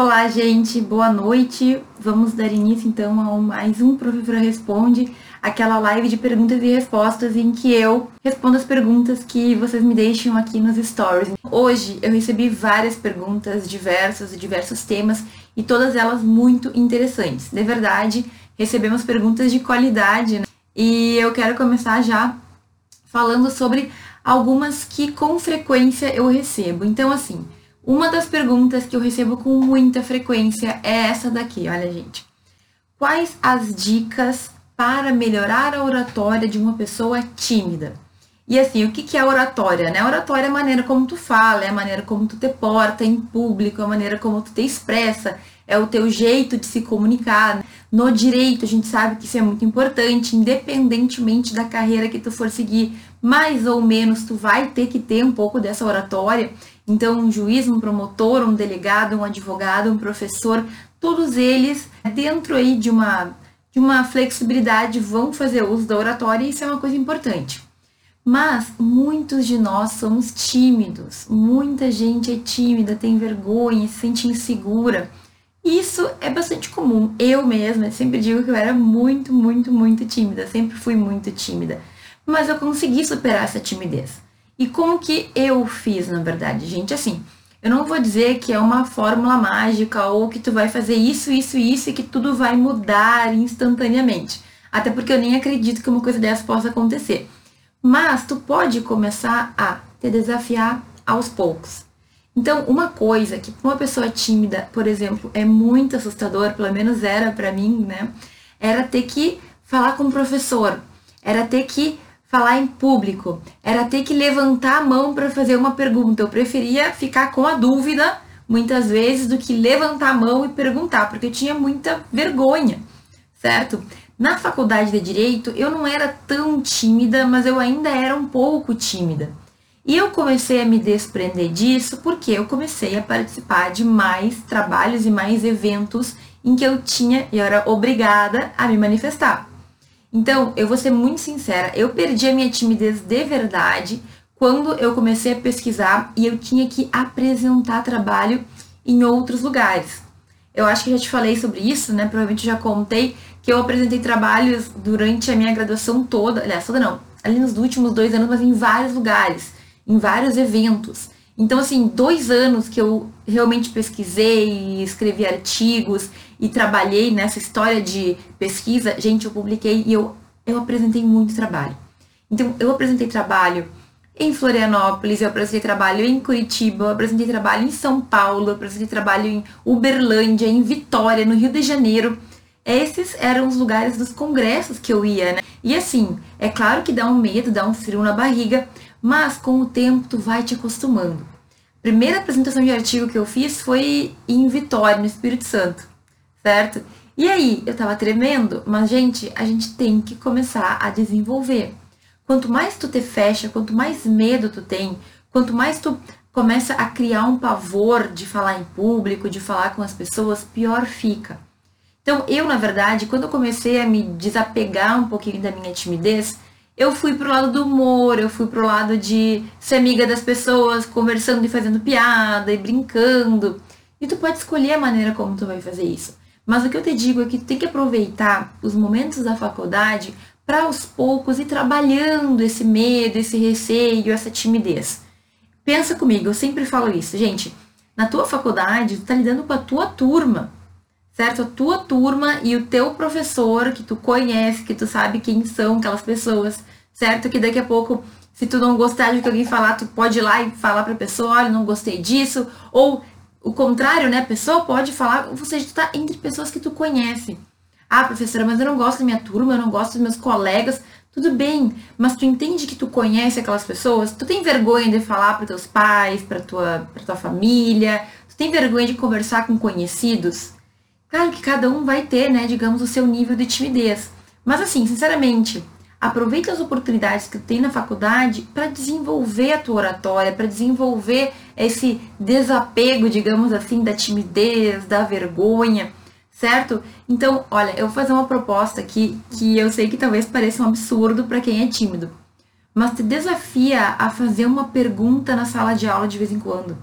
Olá, gente, boa noite. Vamos dar início então a mais um Professora Responde, aquela live de perguntas e respostas em que eu respondo as perguntas que vocês me deixam aqui nos stories. Hoje eu recebi várias perguntas diversas e diversos temas e todas elas muito interessantes. De verdade, recebemos perguntas de qualidade né? e eu quero começar já falando sobre algumas que com frequência eu recebo. Então, assim, uma das perguntas que eu recebo com muita frequência é essa daqui, olha, gente. Quais as dicas para melhorar a oratória de uma pessoa tímida? E assim, o que, é oratória? Né? Oratória é a maneira como tu fala, é a maneira como tu te porta em público, é a maneira como tu te expressa, é o teu jeito de se comunicar. No direito, a gente sabe que isso é muito importante, independentemente da carreira que tu for seguir, mais ou menos tu vai ter que ter um pouco dessa oratória. Então, um juiz, um promotor, um delegado, um advogado, um professor, todos eles, dentro aí de uma, de uma flexibilidade, vão fazer uso da oratória e isso é uma coisa importante. Mas muitos de nós somos tímidos, muita gente é tímida, tem vergonha, se sente insegura. Isso é bastante comum. Eu mesma sempre digo que eu era muito, muito, muito tímida, sempre fui muito tímida. Mas eu consegui superar essa timidez. E como que eu fiz, na verdade, gente? Assim, eu não vou dizer que é uma fórmula mágica ou que tu vai fazer isso, isso, isso e que tudo vai mudar instantaneamente. Até porque eu nem acredito que uma coisa dessa possa acontecer. Mas tu pode começar a te desafiar aos poucos. Então, uma coisa que para uma pessoa tímida, por exemplo, é muito assustador, pelo menos era para mim, né? Era ter que falar com o professor, era ter que falar em público, era ter que levantar a mão para fazer uma pergunta. Eu preferia ficar com a dúvida muitas vezes do que levantar a mão e perguntar, porque eu tinha muita vergonha, certo? Na faculdade de direito, eu não era tão tímida, mas eu ainda era um pouco tímida. E eu comecei a me desprender disso porque eu comecei a participar de mais trabalhos e mais eventos em que eu tinha e era obrigada a me manifestar. Então, eu vou ser muito sincera, eu perdi a minha timidez de verdade quando eu comecei a pesquisar e eu tinha que apresentar trabalho em outros lugares. Eu acho que já te falei sobre isso, né? Provavelmente já contei que eu apresentei trabalhos durante a minha graduação toda, aliás, toda não, ali nos últimos dois anos, mas em vários lugares, em vários eventos. Então, assim, dois anos que eu realmente pesquisei, escrevi artigos e trabalhei nessa história de pesquisa, gente, eu publiquei e eu, eu apresentei muito trabalho. Então, eu apresentei trabalho em Florianópolis, eu apresentei trabalho em Curitiba, eu apresentei trabalho em São Paulo, eu apresentei trabalho em Uberlândia, em Vitória, no Rio de Janeiro. Esses eram os lugares dos congressos que eu ia, né? E assim, é claro que dá um medo, dá um frio na barriga, mas com o tempo tu vai te acostumando. A primeira apresentação de artigo que eu fiz foi em Vitória, no Espírito Santo, certo? E aí, eu tava tremendo, mas gente, a gente tem que começar a desenvolver. Quanto mais tu te fecha, quanto mais medo tu tem, quanto mais tu começa a criar um pavor de falar em público, de falar com as pessoas, pior fica. Então, eu, na verdade, quando eu comecei a me desapegar um pouquinho da minha timidez, eu fui pro lado do humor, eu fui pro lado de ser amiga das pessoas, conversando e fazendo piada e brincando. E tu pode escolher a maneira como tu vai fazer isso. Mas o que eu te digo é que tu tem que aproveitar os momentos da faculdade para aos poucos ir trabalhando esse medo, esse receio, essa timidez. Pensa comigo, eu sempre falo isso, gente. Na tua faculdade, tu tá lidando com a tua turma, certo? A tua turma e o teu professor que tu conhece, que tu sabe quem são aquelas pessoas, certo? Que daqui a pouco, se tu não gostar de que alguém falar, tu pode ir lá e falar pra pessoa, olha, não gostei disso, ou o contrário, né? A pessoa pode falar, ou seja, tu tá entre pessoas que tu conhece. Ah, professora, mas eu não gosto da minha turma, eu não gosto dos meus colegas. Tudo bem, mas tu entende que tu conhece aquelas pessoas? Tu tem vergonha de falar para teus pais, para tua, pra tua família? Tu tem vergonha de conversar com conhecidos? Claro que cada um vai ter, né, digamos, o seu nível de timidez. Mas assim, sinceramente, aproveita as oportunidades que tem na faculdade para desenvolver a tua oratória, para desenvolver esse desapego, digamos assim, da timidez, da vergonha, certo? Então, olha, eu vou fazer uma proposta aqui que eu sei que talvez pareça um absurdo para quem é tímido, mas te desafia a fazer uma pergunta na sala de aula de vez em quando.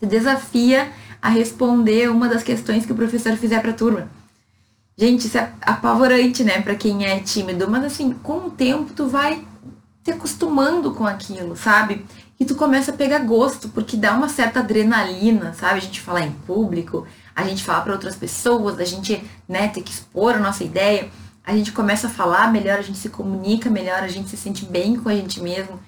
Te desafia a responder uma das questões que o professor fizer para a turma. Gente, isso é apavorante, né, para quem é tímido, mas assim, com o tempo tu vai te acostumando com aquilo, sabe? E tu começa a pegar gosto, porque dá uma certa adrenalina, sabe? A gente falar em público, a gente falar para outras pessoas, a gente, né, ter que expor a nossa ideia, a gente começa a falar melhor, a gente se comunica melhor, a gente se sente bem com a gente mesmo.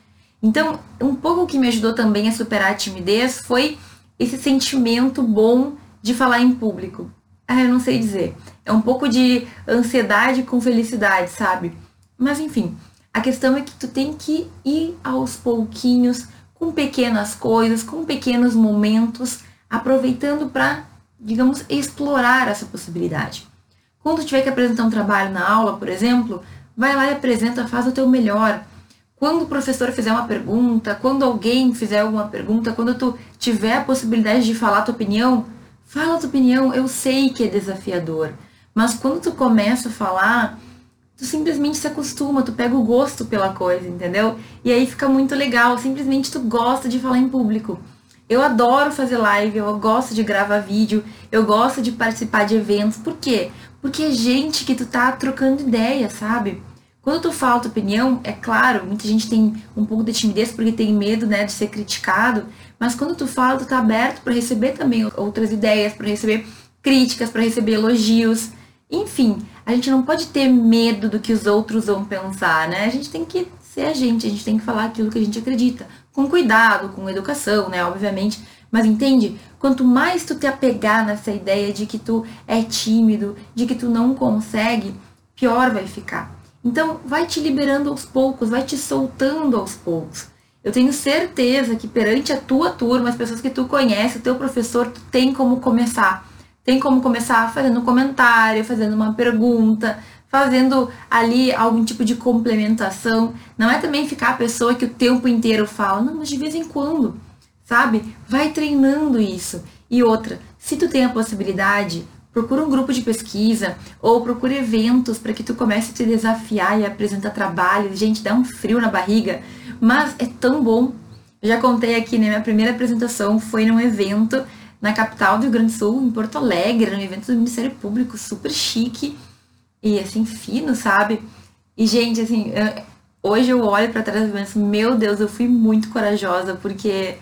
Então, um pouco que me ajudou também a superar a timidez foi esse sentimento bom de falar em público. Ah, eu não sei dizer. É um pouco de ansiedade com felicidade, sabe? Mas enfim, a questão é que tu tem que ir aos pouquinhos, com pequenas coisas, com pequenos momentos, aproveitando para, digamos, explorar essa possibilidade. Quando tiver que apresentar um trabalho na aula, por exemplo, vai lá e apresenta, faz o teu melhor. Quando o professor fizer uma pergunta, quando alguém fizer alguma pergunta, quando tu tiver a possibilidade de falar a tua opinião, fala a tua opinião. Eu sei que é desafiador, mas quando tu começa a falar, tu simplesmente se acostuma, tu pega o gosto pela coisa, entendeu? E aí fica muito legal, simplesmente tu gosta de falar em público. Eu adoro fazer live, eu gosto de gravar vídeo, eu gosto de participar de eventos. Por quê? Porque é gente que tu tá trocando ideia, sabe? Quando tu fala tua opinião, é claro, muita gente tem um pouco de timidez porque tem medo, né, de ser criticado, mas quando tu fala, tu tá aberto para receber também outras ideias, para receber críticas, para receber elogios. Enfim, a gente não pode ter medo do que os outros vão pensar, né? A gente tem que ser a gente, a gente tem que falar aquilo que a gente acredita, com cuidado, com educação, né, obviamente. Mas entende? Quanto mais tu te apegar nessa ideia de que tu é tímido, de que tu não consegue, pior vai ficar. Então, vai te liberando aos poucos, vai te soltando aos poucos. Eu tenho certeza que perante a tua turma, as pessoas que tu conhece, o teu professor, tu tem como começar. Tem como começar fazendo um comentário, fazendo uma pergunta, fazendo ali algum tipo de complementação. Não é também ficar a pessoa que o tempo inteiro fala, não, mas de vez em quando, sabe? Vai treinando isso. E outra, se tu tem a possibilidade, procura um grupo de pesquisa ou procura eventos para que tu comece a te desafiar e apresentar trabalhos. Gente, dá um frio na barriga, mas é tão bom. Eu já contei aqui, né? Minha primeira apresentação foi num evento na capital do Rio Grande do Sul, em Porto Alegre, num evento do Ministério Público, super chique e assim, fino, sabe? E, gente, assim, hoje eu olho para trás e penso, meu Deus, eu fui muito corajosa, porque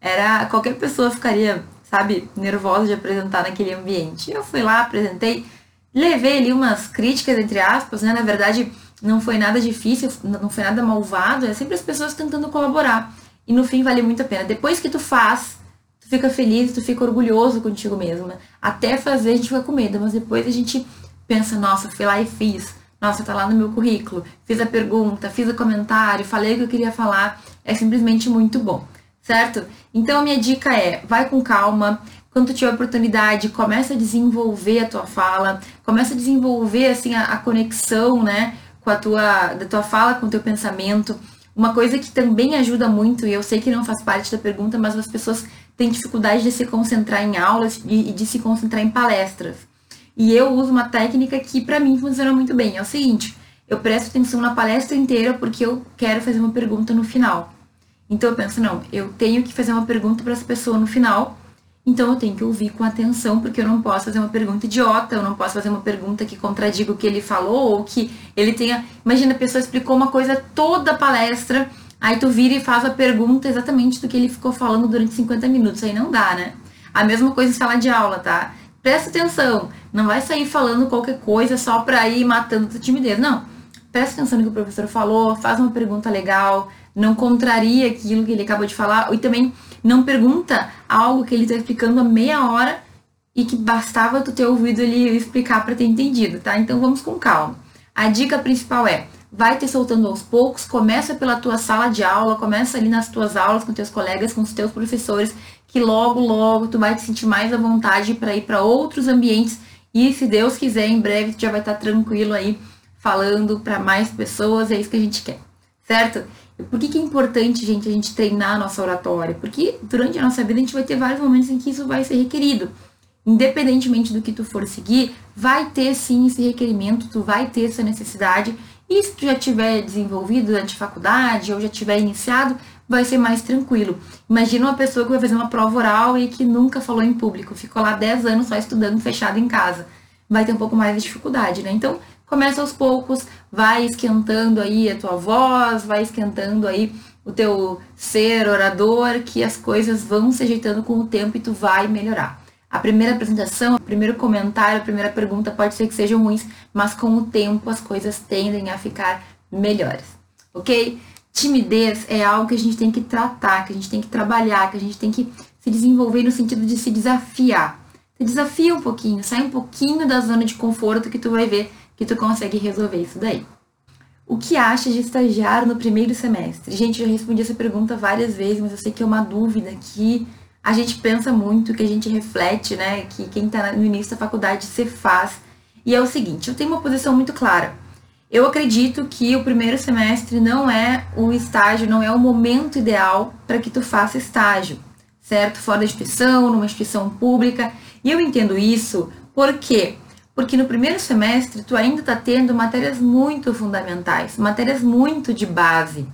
era. qualquer pessoa ficaria sabe, nervosa de apresentar naquele ambiente. Eu fui lá, apresentei, levei ali umas críticas, entre aspas, né? Na verdade, não foi nada difícil, não foi nada malvado, é sempre as pessoas tentando colaborar. E no fim vale muito a pena. Depois que tu faz, tu fica feliz, tu fica orgulhoso contigo mesmo, né? Até fazer a gente fica com medo, mas depois a gente pensa, nossa, fui lá e fiz. Nossa, tá lá no meu currículo. Fiz a pergunta, fiz o comentário, falei o que eu queria falar. É simplesmente muito bom certo? Então a minha dica é, vai com calma, quando tiver oportunidade, começa a desenvolver a tua fala, começa a desenvolver assim a, a conexão, né, com a tua da tua fala com o teu pensamento. Uma coisa que também ajuda muito, e eu sei que não faz parte da pergunta, mas as pessoas têm dificuldade de se concentrar em aulas e, e de se concentrar em palestras. E eu uso uma técnica que para mim funciona muito bem. É o seguinte, eu presto atenção na palestra inteira porque eu quero fazer uma pergunta no final. Então eu penso, não, eu tenho que fazer uma pergunta para essa pessoa no final, então eu tenho que ouvir com atenção, porque eu não posso fazer uma pergunta idiota, eu não posso fazer uma pergunta que contradiga o que ele falou, ou que ele tenha. Imagina, a pessoa explicou uma coisa toda a palestra, aí tu vira e faz a pergunta exatamente do que ele ficou falando durante 50 minutos. Aí não dá, né? A mesma coisa em sala de aula, tá? Presta atenção, não vai sair falando qualquer coisa só pra ir matando tua timidez. Não. Presta atenção no que o professor falou, faz uma pergunta legal, não contraria aquilo que ele acabou de falar, e também não pergunta algo que ele está explicando há meia hora e que bastava tu ter ouvido ele explicar para ter entendido, tá? Então vamos com calma. A dica principal é: vai te soltando aos poucos, começa pela tua sala de aula, começa ali nas tuas aulas com teus colegas, com os teus professores, que logo logo tu vai te sentir mais à vontade para ir para outros ambientes e se Deus quiser, em breve tu já vai estar tá tranquilo aí falando para mais pessoas, é isso que a gente quer, certo? Por que, que é importante, gente, a gente treinar a nossa oratória? Porque durante a nossa vida a gente vai ter vários momentos em que isso vai ser requerido. Independentemente do que tu for seguir, vai ter sim esse requerimento, tu vai ter essa necessidade. E se tu já tiver desenvolvido durante a faculdade ou já tiver iniciado, vai ser mais tranquilo. Imagina uma pessoa que vai fazer uma prova oral e que nunca falou em público, ficou lá 10 anos só estudando fechado em casa. Vai ter um pouco mais de dificuldade, né? Então, começa aos poucos, vai esquentando aí a tua voz, vai esquentando aí o teu ser orador, que as coisas vão se ajeitando com o tempo e tu vai melhorar. A primeira apresentação, o primeiro comentário, a primeira pergunta pode ser que sejam ruins, mas com o tempo as coisas tendem a ficar melhores, ok? timidez é algo que a gente tem que tratar, que a gente tem que trabalhar, que a gente tem que se desenvolver no sentido de se desafiar. Se desafia um pouquinho, sai um pouquinho da zona de conforto que tu vai ver que tu consegue resolver isso daí. O que acha de estagiar no primeiro semestre? Gente, já respondi essa pergunta várias vezes, mas eu sei que é uma dúvida que a gente pensa muito, que a gente reflete, né? Que quem está no início da faculdade se faz. E é o seguinte, eu tenho uma posição muito clara. Eu acredito que o primeiro semestre não é o estágio, não é o momento ideal para que tu faça estágio, certo? Fora da instituição, numa instituição pública. E eu entendo isso por quê? Porque no primeiro semestre tu ainda está tendo matérias muito fundamentais, matérias muito de base.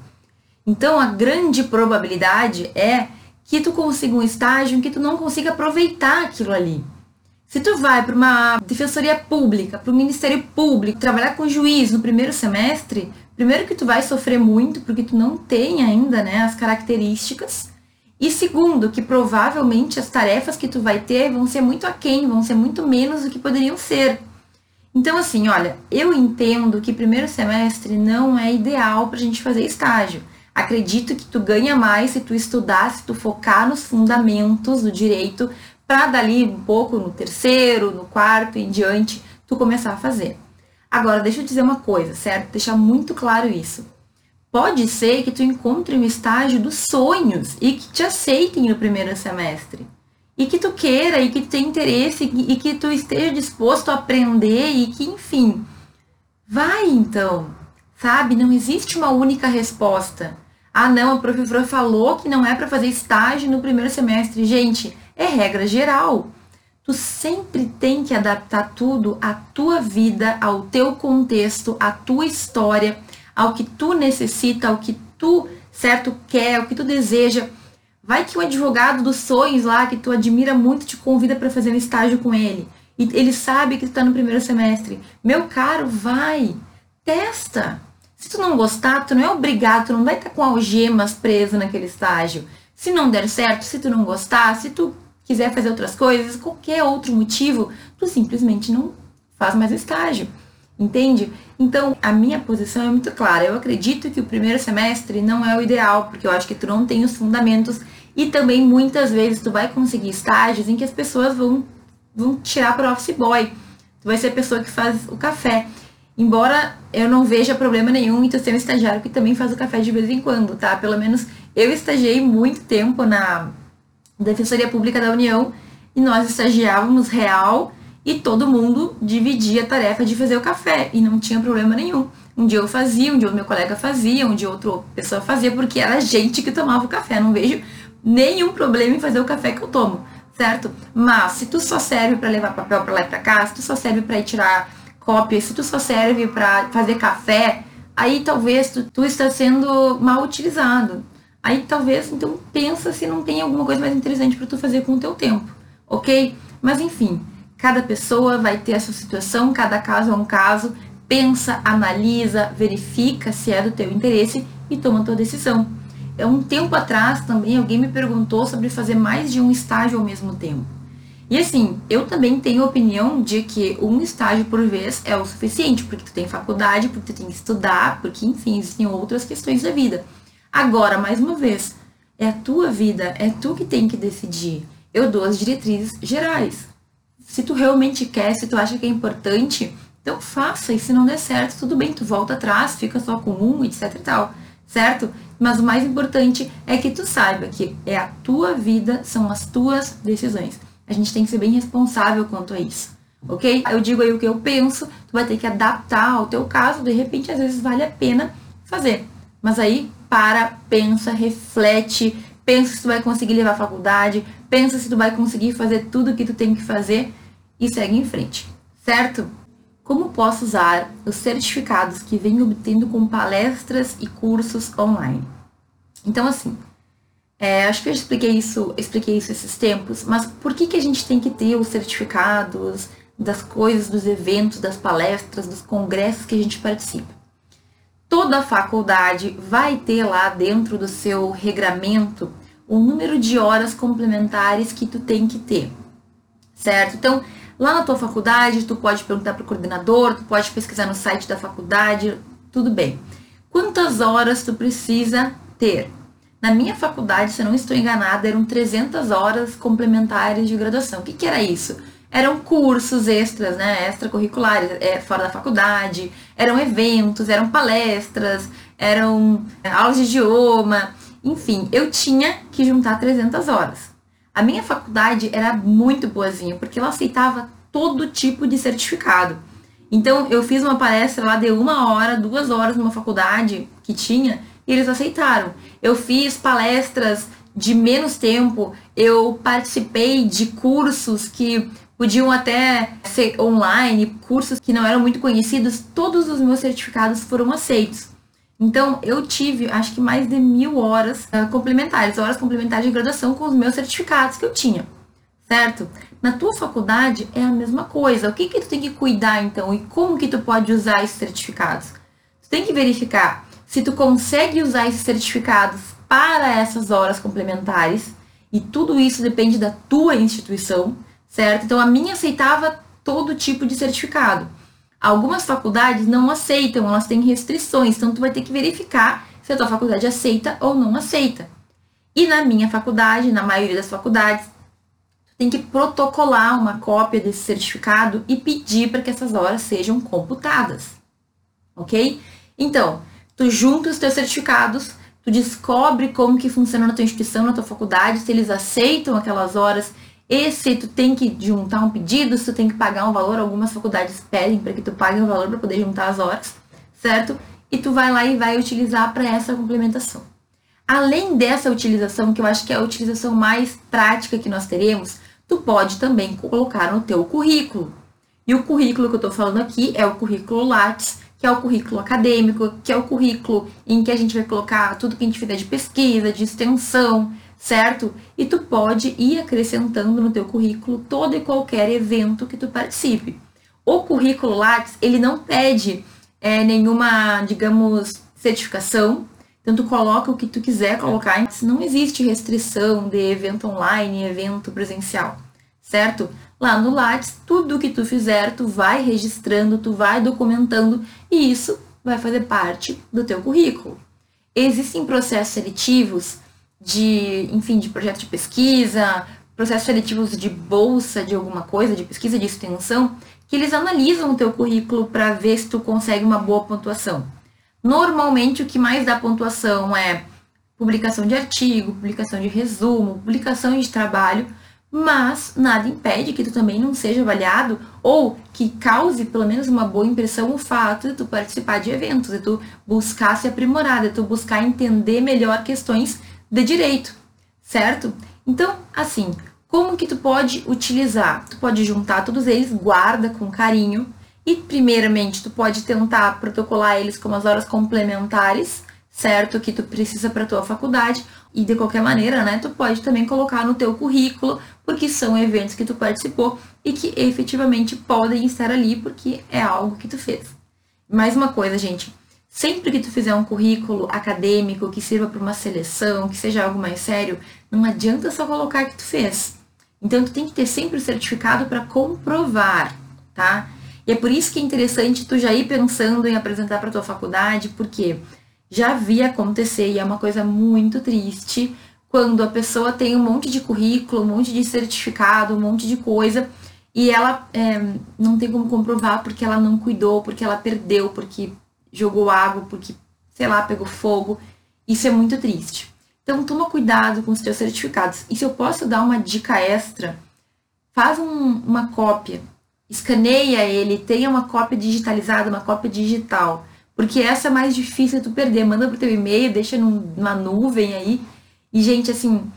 Então a grande probabilidade é que tu consiga um estágio que tu não consiga aproveitar aquilo ali. Se tu vai para uma defensoria pública, para o Ministério Público, trabalhar com juiz no primeiro semestre, primeiro que tu vai sofrer muito porque tu não tem ainda, né, as características. E segundo, que provavelmente as tarefas que tu vai ter vão ser muito aquém, vão ser muito menos do que poderiam ser. Então, assim, olha, eu entendo que primeiro semestre não é ideal para a gente fazer estágio. Acredito que tu ganha mais se tu estudar, se tu focar nos fundamentos do direito, para dali um pouco no terceiro, no quarto e em diante, tu começar a fazer. Agora, deixa eu dizer uma coisa, certo? Deixar muito claro isso. Pode ser que tu encontre um estágio dos sonhos e que te aceitem no primeiro semestre. E que tu queira e que tu tenha interesse e que tu esteja disposto a aprender e que, enfim, vai então. Sabe? Não existe uma única resposta. Ah, não, a professora falou que não é para fazer estágio no primeiro semestre. Gente, é regra geral. Tu sempre tem que adaptar tudo à tua vida, ao teu contexto, à tua história, ao que tu necessita, ao que tu, certo, quer, ao que tu deseja. Vai que o advogado dos sonhos lá, que tu admira muito, te convida para fazer um estágio com ele. E ele sabe que tu está no primeiro semestre. Meu caro, vai, testa. Se tu não gostar, tu não é obrigado, tu não vai estar com algemas preso naquele estágio. Se não der certo, se tu não gostar, se tu quiser fazer outras coisas, qualquer outro motivo, tu simplesmente não faz mais estágio. Entende? Então, a minha posição é muito clara. Eu acredito que o primeiro semestre não é o ideal, porque eu acho que tu não tem os fundamentos e também muitas vezes tu vai conseguir estágios em que as pessoas vão, vão tirar para office boy. Tu vai ser a pessoa que faz o café. Embora eu não veja problema nenhum em tu ser um estagiário que também faz o café de vez em quando, tá? Pelo menos eu estagiei muito tempo na Defensoria Pública da União e nós estagiávamos real e todo mundo dividia a tarefa de fazer o café e não tinha problema nenhum. Um dia eu fazia, um dia o meu colega fazia, um dia outra pessoa fazia, porque era a gente que tomava o café. Não vejo nenhum problema em fazer o café que eu tomo, certo? Mas se tu só serve para levar papel para lá e para cá, se tu só serve para ir tirar cópia, se tu só serve para fazer café, aí talvez tu, tu está sendo mal utilizado. Aí talvez, então, pensa se não tem alguma coisa mais interessante para tu fazer com o teu tempo, ok? Mas enfim, cada pessoa vai ter a sua situação, cada caso é um caso. Pensa, analisa, verifica se é do teu interesse e toma a tua decisão. É um tempo atrás também alguém me perguntou sobre fazer mais de um estágio ao mesmo tempo. E assim, eu também tenho opinião de que um estágio por vez é o suficiente, porque tu tem faculdade, porque tu tem que estudar, porque enfim, existem outras questões da vida. Agora, mais uma vez, é a tua vida, é tu que tem que decidir. Eu dou as diretrizes gerais. Se tu realmente quer, se tu acha que é importante, então faça. E se não der certo, tudo bem, tu volta atrás, fica só com um, etc e tal. Certo? Mas o mais importante é que tu saiba que é a tua vida, são as tuas decisões. A gente tem que ser bem responsável quanto a isso. Ok? Eu digo aí o que eu penso, tu vai ter que adaptar ao teu caso, de repente às vezes vale a pena fazer. Mas aí para, pensa, reflete, pensa se tu vai conseguir levar a faculdade, pensa se tu vai conseguir fazer tudo o que tu tem que fazer e segue em frente, certo? Como posso usar os certificados que venho obtendo com palestras e cursos online? Então, assim, é, acho que eu expliquei isso, expliquei isso esses tempos, mas por que, que a gente tem que ter os certificados das coisas, dos eventos, das palestras, dos congressos que a gente participa? Toda faculdade vai ter lá dentro do seu regramento o número de horas complementares que tu tem que ter, certo? Então, lá na tua faculdade, tu pode perguntar para o coordenador, tu pode pesquisar no site da faculdade, tudo bem. Quantas horas tu precisa ter? Na minha faculdade, se eu não estou enganada, eram 300 horas complementares de graduação. O que, que era isso? Eram cursos extras, né, extracurriculares, é, fora da faculdade, eram eventos, eram palestras, eram aulas de idioma, enfim, eu tinha que juntar 300 horas. A minha faculdade era muito boazinha, porque ela aceitava todo tipo de certificado. Então, eu fiz uma palestra lá de uma hora, duas horas numa faculdade que tinha, e eles aceitaram. Eu fiz palestras de menos tempo, eu participei de cursos que podiam até ser online, cursos que não eram muito conhecidos, todos os meus certificados foram aceitos. Então, eu tive, acho que mais de mil horas uh, complementares, horas complementares de graduação com os meus certificados que eu tinha, certo? Na tua faculdade é a mesma coisa. O que que tu tem que cuidar, então? E como que tu pode usar esses certificados? Tu tem que verificar se tu consegue usar esses certificados para essas horas complementares, e tudo isso depende da tua instituição, certo? Então, a minha aceitava todo tipo de certificado. Algumas faculdades não aceitam, elas têm restrições, então tu vai ter que verificar se a tua faculdade aceita ou não aceita. E na minha faculdade, na maioria das faculdades, tu tem que protocolar uma cópia desse certificado e pedir para que essas horas sejam computadas. OK? Então, tu junta os teus certificados, tu descobre como que funciona na tua instituição, na tua faculdade, se eles aceitam aquelas horas e se tu tem que juntar um pedido, se tu tem que pagar um valor, algumas faculdades pedem para que tu pague um valor para poder juntar as horas, certo? E tu vai lá e vai utilizar para essa complementação. Além dessa utilização, que eu acho que é a utilização mais prática que nós teremos, tu pode também colocar no teu currículo. E o currículo que eu estou falando aqui é o currículo Lattes, que é o currículo acadêmico, que é o currículo em que a gente vai colocar tudo que a gente fizer de pesquisa, de extensão, certo? E tu pode ir acrescentando no teu currículo todo e qualquer evento que tu participe. O currículo Lattes, ele não pede é, nenhuma, digamos, certificação, então tu coloca o que tu quiser colocar, não existe restrição de evento online, evento presencial, certo? Lá no Lattes, tudo que tu fizer, tu vai registrando, tu vai documentando e isso vai fazer parte do teu currículo. Existem processos seletivos de, enfim, de projeto de pesquisa, processos seletivos de bolsa de alguma coisa, de pesquisa de extensão, que eles analisam o teu currículo para ver se tu consegue uma boa pontuação. Normalmente o que mais dá pontuação é publicação de artigo, publicação de resumo, publicação de trabalho, mas nada impede que tu também não seja avaliado ou que cause pelo menos uma boa impressão o fato de tu participar de eventos, de tu buscar se aprimorar, de tu buscar entender melhor questões de direito, certo? Então, assim, como que tu pode utilizar? Tu pode juntar todos eles, guarda com carinho e primeiramente tu pode tentar protocolar eles como as horas complementares, certo? Que tu precisa para tua faculdade e de qualquer maneira, né, tu pode também colocar no teu currículo, porque são eventos que tu participou e que efetivamente podem estar ali porque é algo que tu fez. Mais uma coisa, gente, Sempre que tu fizer um currículo acadêmico que sirva para uma seleção, que seja algo mais sério, não adianta só colocar que tu fez. Então tu tem que ter sempre o certificado para comprovar, tá? E é por isso que é interessante tu já ir pensando em apresentar para tua faculdade, porque já vi acontecer e é uma coisa muito triste quando a pessoa tem um monte de currículo, um monte de certificado, um monte de coisa e ela é, não tem como comprovar porque ela não cuidou, porque ela perdeu, porque jogou água porque, sei lá, pegou fogo. Isso é muito triste. Então, toma cuidado com os teus certificados. E se eu posso dar uma dica extra, faz um, uma cópia, escaneia ele, tenha uma cópia digitalizada, uma cópia digital. Porque essa é mais difícil de tu perder. Manda pro teu e-mail, deixa numa nuvem aí. E, gente, assim,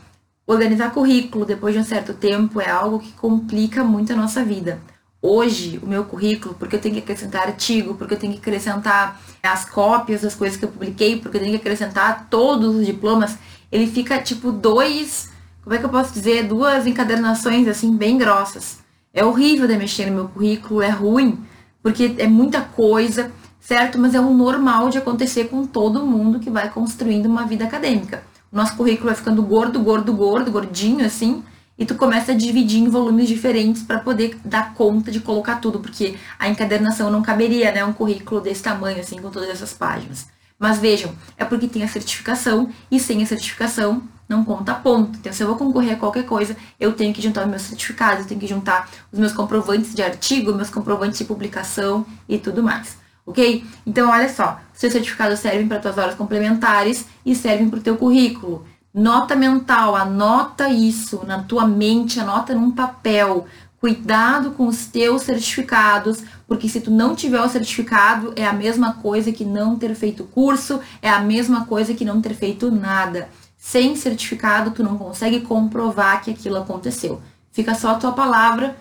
organizar currículo depois de um certo tempo é algo que complica muito a nossa vida. hoje o meu currículo, porque eu tenho que acrescentar artigo, porque eu tenho que acrescentar as cópias das coisas que eu publiquei, porque eu tenho que acrescentar todos os diplomas, ele fica tipo dois, como é que eu posso dizer, duas encadernações assim bem grossas. É horrível de mexer no meu currículo, é ruim, porque é muita coisa, certo? Mas é o normal de acontecer com todo mundo que vai construindo uma vida acadêmica. Nosso currículo vai ficando gordo, gordo, gordo, gordinho assim, e tu começa a dividir em volumes diferentes para poder dar conta de colocar tudo, porque a encadernação não caberia, né? Um currículo desse tamanho, assim, com todas essas páginas. Mas vejam, é porque tem a certificação e sem a certificação não conta ponto. Então, se eu vou concorrer a qualquer coisa, eu tenho que juntar os meus certificados, eu tenho que juntar os meus comprovantes de artigo, meus comprovantes de publicação e tudo mais. Ok? Então, olha só, seus certificados servem para tuas horas complementares e servem para o teu currículo. Nota mental, anota isso na tua mente, anota num papel. Cuidado com os teus certificados, porque se tu não tiver o certificado, é a mesma coisa que não ter feito curso, é a mesma coisa que não ter feito nada. Sem certificado, tu não consegue comprovar que aquilo aconteceu. Fica só a tua palavra,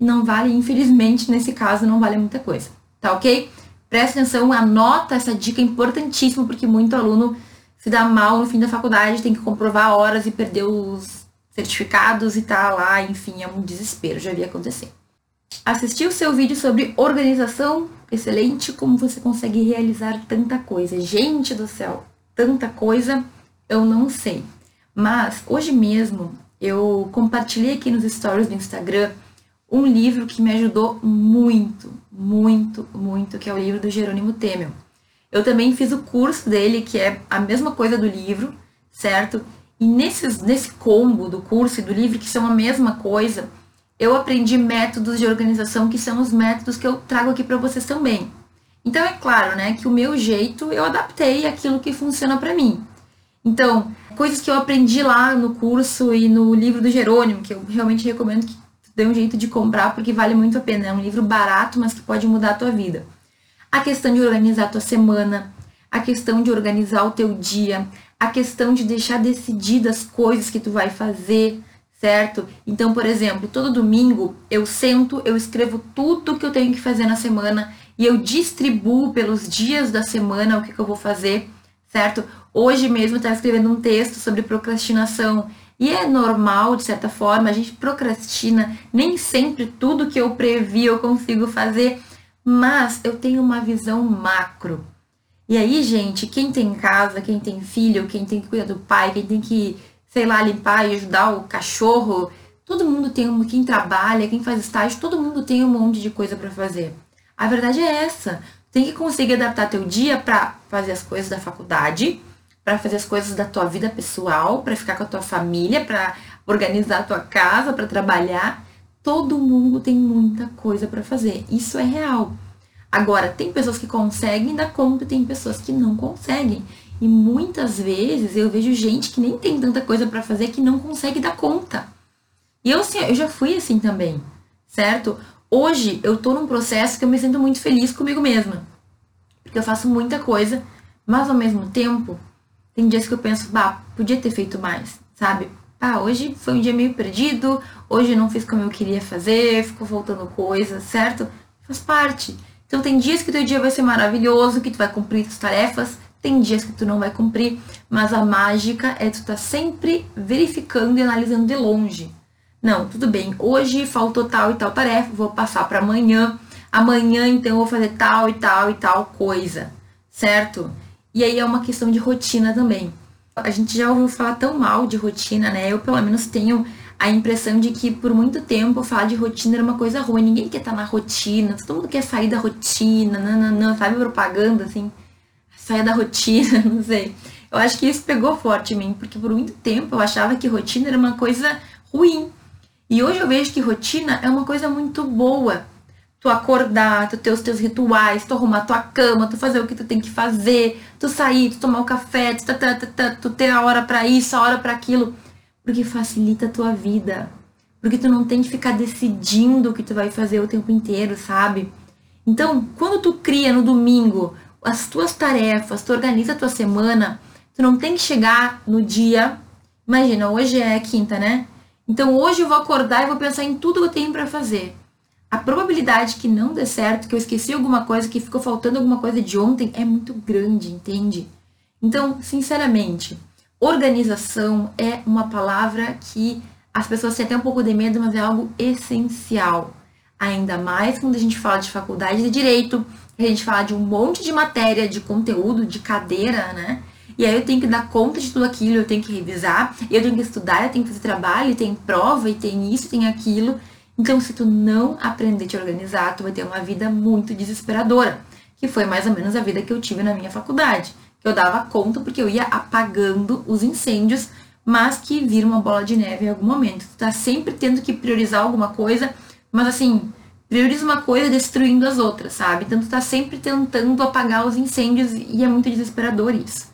não vale, infelizmente, nesse caso, não vale muita coisa. Tá ok? Presta atenção, anota essa dica importantíssima, porque muito aluno se dá mal no fim da faculdade, tem que comprovar horas e perder os certificados e tá lá, enfim, é um desespero, já vi acontecer. Assisti o seu vídeo sobre organização, excelente, como você consegue realizar tanta coisa. Gente do céu, tanta coisa, eu não sei. Mas hoje mesmo eu compartilhei aqui nos stories do Instagram um livro que me ajudou muito, muito, muito, que é o livro do Jerônimo Temel. Eu também fiz o curso dele, que é a mesma coisa do livro, certo? E nesses, nesse combo do curso e do livro, que são a mesma coisa, eu aprendi métodos de organização que são os métodos que eu trago aqui para vocês também. Então é claro, né, que o meu jeito eu adaptei aquilo que funciona para mim. Então, coisas que eu aprendi lá no curso e no livro do Jerônimo, que eu realmente recomendo que dê um jeito de comprar porque vale muito a pena. É um livro barato, mas que pode mudar a tua vida a questão de organizar a tua semana, a questão de organizar o teu dia, a questão de deixar decididas as coisas que tu vai fazer, certo? Então, por exemplo, todo domingo eu sento, eu escrevo tudo que eu tenho que fazer na semana e eu distribuo pelos dias da semana o que, que eu vou fazer, certo? Hoje mesmo eu estava escrevendo um texto sobre procrastinação e é normal, de certa forma, a gente procrastina, nem sempre tudo que eu previ eu consigo fazer, mas eu tenho uma visão macro. E aí, gente, quem tem casa, quem tem filho, quem tem que cuidar do pai, quem tem que, sei lá, limpar e ajudar o cachorro, todo mundo tem um, quem trabalha, quem faz estágio, todo mundo tem um monte de coisa para fazer. A verdade é essa. Tem que conseguir adaptar teu dia para fazer as coisas da faculdade, para fazer as coisas da tua vida pessoal, para ficar com a tua família, para organizar a tua casa, para trabalhar Todo mundo tem muita coisa para fazer. Isso é real. Agora, tem pessoas que conseguem dar conta e tem pessoas que não conseguem. E muitas vezes eu vejo gente que nem tem tanta coisa para fazer que não consegue dar conta. E eu, assim, eu já fui assim também, certo? Hoje eu tô num processo que eu me sinto muito feliz comigo mesma. Porque eu faço muita coisa, mas ao mesmo tempo, tem dias que eu penso, bah, podia ter feito mais, sabe? Ah, hoje foi um dia meio perdido, hoje não fiz como eu queria fazer, ficou faltando coisa, certo? Faz parte. Então tem dias que teu dia vai ser maravilhoso, que tu vai cumprir as tarefas, tem dias que tu não vai cumprir, mas a mágica é tu tá sempre verificando e analisando de longe. Não, tudo bem, hoje faltou tal e tal tarefa, vou passar para amanhã. Amanhã então eu vou fazer tal e tal e tal coisa, certo? E aí é uma questão de rotina também a gente já ouviu falar tão mal de rotina, né? Eu, pelo menos, tenho a impressão de que por muito tempo falar de rotina era uma coisa ruim. Ninguém quer estar na rotina, todo mundo quer sair da rotina, não, sabe? Propaganda, assim, saia da rotina, não sei. Eu acho que isso pegou forte em mim, porque por muito tempo eu achava que rotina era uma coisa ruim. E hoje eu vejo que rotina é uma coisa muito boa tu acordar, tu ter os teus rituais, tu arrumar tua cama, tu fazer o que tu tem que fazer, tu sair, tu tomar o café, tu, tu, tu, tu ter a hora para isso, a hora para aquilo, porque facilita a tua vida. Porque tu não tem que ficar decidindo o que tu vai fazer o tempo inteiro, sabe? Então, quando tu cria no domingo as tuas tarefas, tu organiza a tua semana, tu não tem que chegar no dia. Imagina, hoje é quinta, né? Então hoje eu vou acordar e vou pensar em tudo que eu tenho para fazer. A probabilidade que não dê certo, que eu esqueci alguma coisa, que ficou faltando alguma coisa de ontem é muito grande, entende? Então, sinceramente, organização é uma palavra que as pessoas têm até um pouco de medo, mas é algo essencial. Ainda mais quando a gente fala de faculdade de direito, a gente fala de um monte de matéria, de conteúdo, de cadeira, né? E aí eu tenho que dar conta de tudo aquilo, eu tenho que revisar, eu tenho que estudar, eu tenho que fazer trabalho, tem prova, e tem isso, tem aquilo. Então, se tu não aprender a te organizar, tu vai ter uma vida muito desesperadora, que foi mais ou menos a vida que eu tive na minha faculdade. Que eu dava conta porque eu ia apagando os incêndios, mas que vira uma bola de neve em algum momento. Tu tá sempre tendo que priorizar alguma coisa, mas assim, prioriza uma coisa destruindo as outras, sabe? Então tu tá sempre tentando apagar os incêndios e é muito desesperador isso.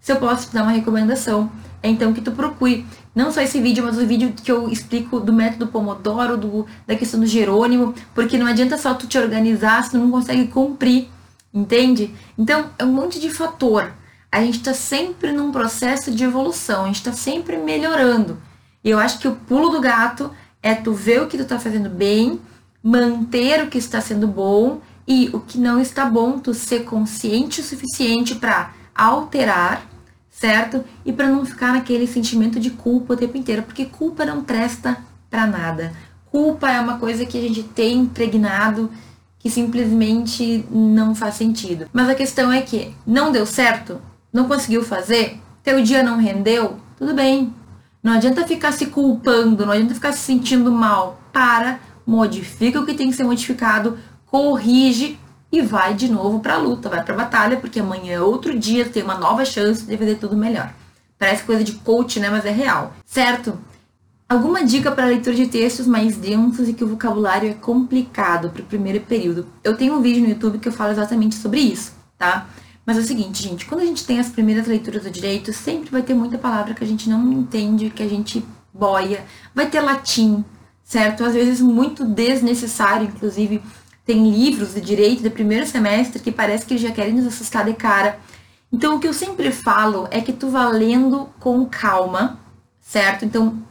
Se eu posso te dar uma recomendação, é então que tu procure não só esse vídeo, mas o vídeo que eu explico do método Pomodoro, do, da questão do Jerônimo, porque não adianta só tu te organizar se tu não consegue cumprir, entende? Então, é um monte de fator. A gente está sempre num processo de evolução, a gente está sempre melhorando. E eu acho que o pulo do gato é tu ver o que tu está fazendo bem, manter o que está sendo bom e o que não está bom, tu ser consciente o suficiente para alterar, certo? E para não ficar naquele sentimento de culpa o tempo inteiro, porque culpa não presta para nada. Culpa é uma coisa que a gente tem impregnado que simplesmente não faz sentido. Mas a questão é que não deu certo, não conseguiu fazer, teu dia não rendeu, tudo bem. Não adianta ficar se culpando, não adianta ficar se sentindo mal. Para, modifica o que tem que ser modificado, corrige e vai de novo para a luta, vai para a batalha, porque amanhã é outro dia, tem uma nova chance de fazer tudo melhor. Parece coisa de coach, né? Mas é real, certo? Alguma dica para leitura de textos mais densos e que o vocabulário é complicado para o primeiro período? Eu tenho um vídeo no YouTube que eu falo exatamente sobre isso, tá? Mas é o seguinte, gente, quando a gente tem as primeiras leituras do direito, sempre vai ter muita palavra que a gente não entende, que a gente boia. Vai ter latim, certo? Às vezes muito desnecessário, inclusive. Tem livros de direito do primeiro semestre que parece que já querem nos assustar de cara. Então, o que eu sempre falo é que tu vá lendo com calma, certo? Então,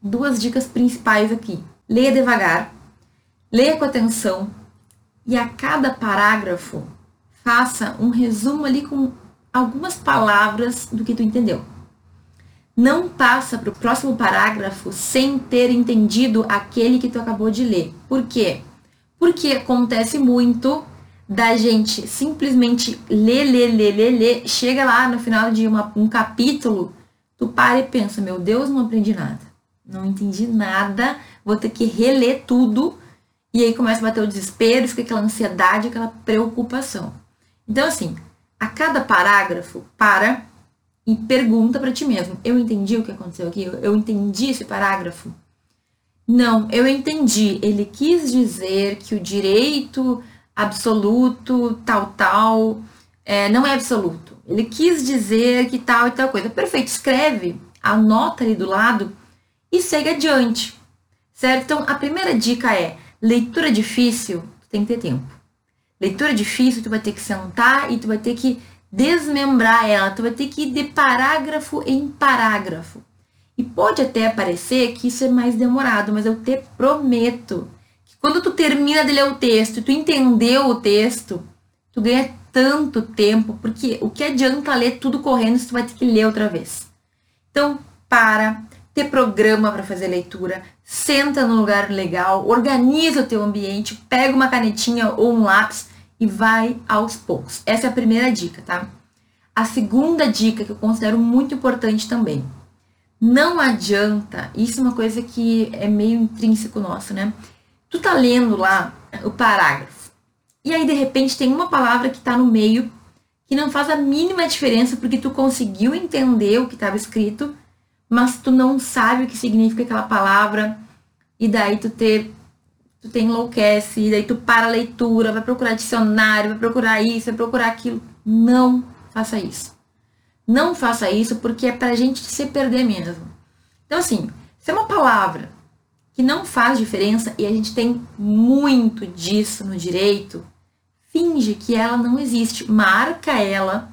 duas dicas principais aqui. Leia devagar, leia com atenção e a cada parágrafo faça um resumo ali com algumas palavras do que tu entendeu. Não passa para o próximo parágrafo sem ter entendido aquele que tu acabou de ler. Por quê? Porque acontece muito da gente simplesmente ler, ler, ler, ler, ler, chega lá no final de uma, um capítulo, tu para e pensa, meu Deus, não aprendi nada. Não entendi nada, vou ter que reler tudo. E aí começa a bater o desespero, fica aquela ansiedade, aquela preocupação. Então, assim, a cada parágrafo, para e pergunta para ti mesmo: eu entendi o que aconteceu aqui? Eu entendi esse parágrafo? Não, eu entendi. Ele quis dizer que o direito absoluto, tal, tal, é, não é absoluto. Ele quis dizer que tal e tal coisa. Perfeito, escreve, anota ali do lado e segue adiante. Certo? Então, a primeira dica é: leitura difícil, tu tem que ter tempo. Leitura difícil, tu vai ter que sentar e tu vai ter que desmembrar ela, tu vai ter que ir de parágrafo em parágrafo. E pode até parecer que isso é mais demorado, mas eu te prometo que quando tu termina de ler o texto, tu entendeu o texto, tu ganha tanto tempo, porque o que adianta ler tudo correndo se tu vai ter que ler outra vez. Então, para, ter programa para fazer leitura, senta no lugar legal, organiza o teu ambiente, pega uma canetinha ou um lápis e vai aos poucos. Essa é a primeira dica, tá? A segunda dica que eu considero muito importante também não adianta, isso é uma coisa que é meio intrínseco nosso, né? Tu tá lendo lá o parágrafo, e aí de repente tem uma palavra que tá no meio que não faz a mínima diferença porque tu conseguiu entender o que estava escrito, mas tu não sabe o que significa aquela palavra, e daí tu te, tu te enlouquece, e daí tu para a leitura, vai procurar dicionário, vai procurar isso, vai procurar aquilo. Não faça isso. Não faça isso porque é pra gente se perder mesmo. Então, assim, se é uma palavra que não faz diferença e a gente tem muito disso no direito, finge que ela não existe. Marca ela